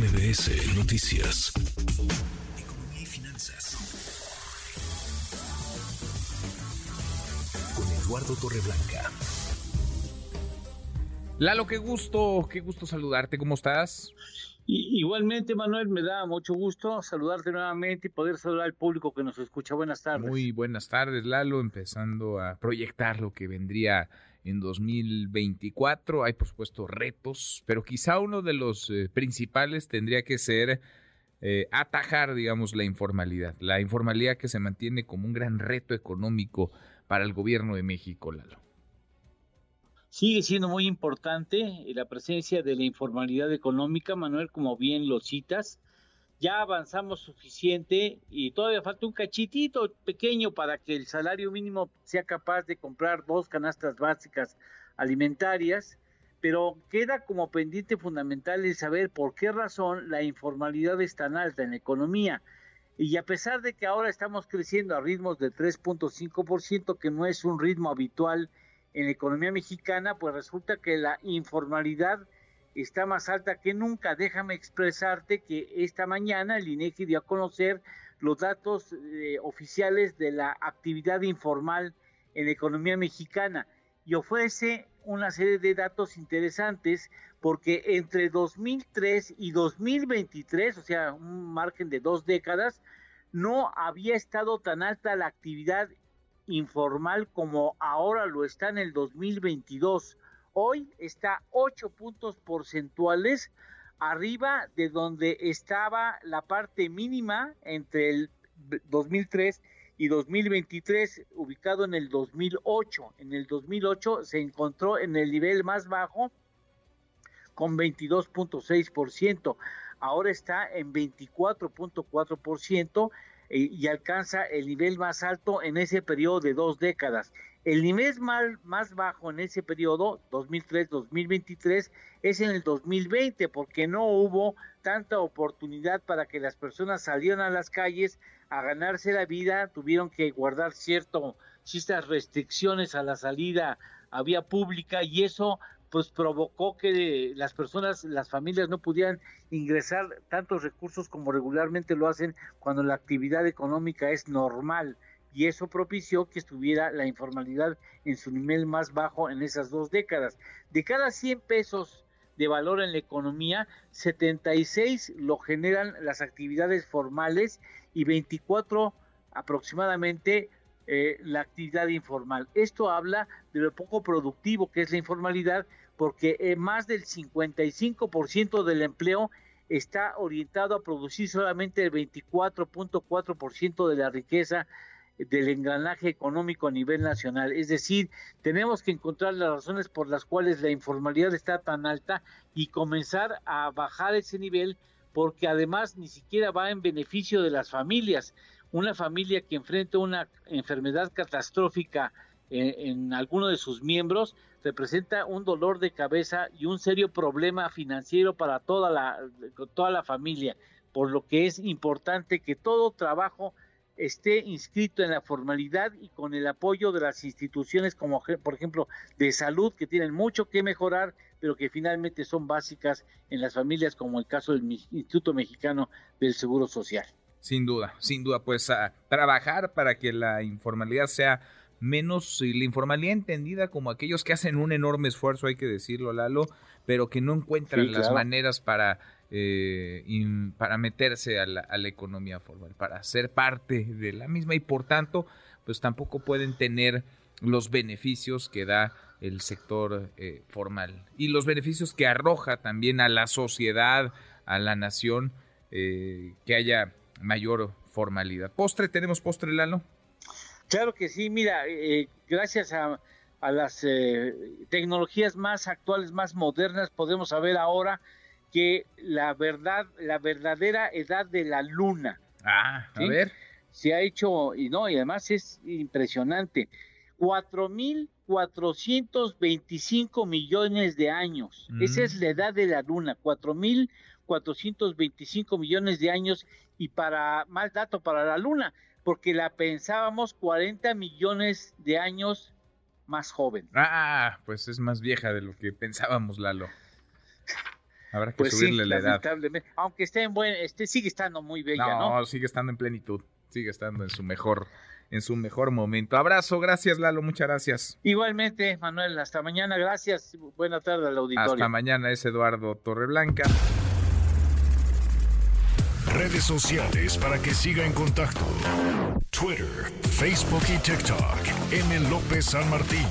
MBS Noticias. Economía y finanzas. Con Eduardo Torreblanca. Lalo, qué gusto, qué gusto saludarte. ¿Cómo estás? igualmente, Manuel, me da mucho gusto saludarte nuevamente y poder saludar al público que nos escucha. Buenas tardes. Muy buenas tardes, Lalo. Empezando a proyectar lo que vendría en 2024. Hay, por supuesto, retos, pero quizá uno de los eh, principales tendría que ser eh, atajar, digamos, la informalidad. La informalidad que se mantiene como un gran reto económico para el gobierno de México, Lalo. Sigue siendo muy importante la presencia de la informalidad económica, Manuel, como bien lo citas ya avanzamos suficiente y todavía falta un cachitito pequeño para que el salario mínimo sea capaz de comprar dos canastas básicas alimentarias, pero queda como pendiente fundamental el saber por qué razón la informalidad es tan alta en la economía. Y a pesar de que ahora estamos creciendo a ritmos de 3.5%, que no es un ritmo habitual en la economía mexicana, pues resulta que la informalidad está más alta que nunca. Déjame expresarte que esta mañana el INEGI dio a conocer los datos eh, oficiales de la actividad informal en la economía mexicana y ofrece una serie de datos interesantes porque entre 2003 y 2023, o sea, un margen de dos décadas, no había estado tan alta la actividad informal como ahora lo está en el 2022 hoy está 8 puntos porcentuales arriba de donde estaba la parte mínima entre el 2003 y 2023, ubicado en el 2008. En el 2008 se encontró en el nivel más bajo con 22.6%. Ahora está en 24.4% eh, y alcanza el nivel más alto en ese periodo de dos décadas. El nivel más, bajo en ese periodo, 2003-2023, es en el 2020, porque no hubo tanta oportunidad para que las personas salieran a las calles a ganarse la vida, tuvieron que guardar cierto, ciertas restricciones a la salida a vía pública y eso pues provocó que las personas, las familias no pudieran ingresar tantos recursos como regularmente lo hacen cuando la actividad económica es normal y eso propició que estuviera la informalidad en su nivel más bajo en esas dos décadas. De cada 100 pesos de valor en la economía, 76 lo generan las actividades formales y 24 aproximadamente eh, la actividad informal. Esto habla de lo poco productivo que es la informalidad porque eh, más del 55% del empleo está orientado a producir solamente el 24.4% de la riqueza del engranaje económico a nivel nacional. Es decir, tenemos que encontrar las razones por las cuales la informalidad está tan alta y comenzar a bajar ese nivel porque además ni siquiera va en beneficio de las familias. Una familia que enfrenta una enfermedad catastrófica en, en alguno de sus miembros representa un dolor de cabeza y un serio problema financiero para toda la familia, por lo que es importante que todo trabajo esté inscrito en la formalidad y con el apoyo de las instituciones como por ejemplo de salud que tienen mucho que mejorar pero que finalmente son básicas en las familias como el caso del Instituto Mexicano del Seguro Social. Sin duda, sin duda, pues a trabajar para que la informalidad sea menos la informalidad entendida como aquellos que hacen un enorme esfuerzo, hay que decirlo, Lalo, pero que no encuentran las maneras para eh, para meterse a la, economía formal, para ser parte de la misma y por tanto, pues tampoco pueden tener los beneficios que da el sector eh, formal y los beneficios que arroja también a la sociedad, a la nación, eh, que haya mayor formalidad. ¿Postre? ¿Tenemos postre, Lalo? Claro que sí, mira, gracias a, a las tecnologías más actuales, más modernas, podemos saber ahora que la verdad, la verdadera edad de la luna. Ah, a ver. Se ha hecho, y no, y además es impresionante, 4.425 millones de años. Esa es mm. la edad de la luna, 4.425 millones de años. Y para, más dato para la luna, porque la pensábamos 40 millones de años más joven. Ah, pues es más vieja de lo que pensábamos, Lalo. Habrá que pues subirle la edad. lamentablemente. Aunque esté en buen, este sigue estando muy bella, ¿no? No, sigue estando en plenitud, sigue estando en su mejor, en su mejor momento. Abrazo, gracias Lalo, muchas gracias. Igualmente, Manuel, hasta mañana, gracias. Buena tarde al auditorio. Hasta mañana es Eduardo Torreblanca. Redes sociales para que siga en contacto: Twitter, Facebook y TikTok. M. López San Martín.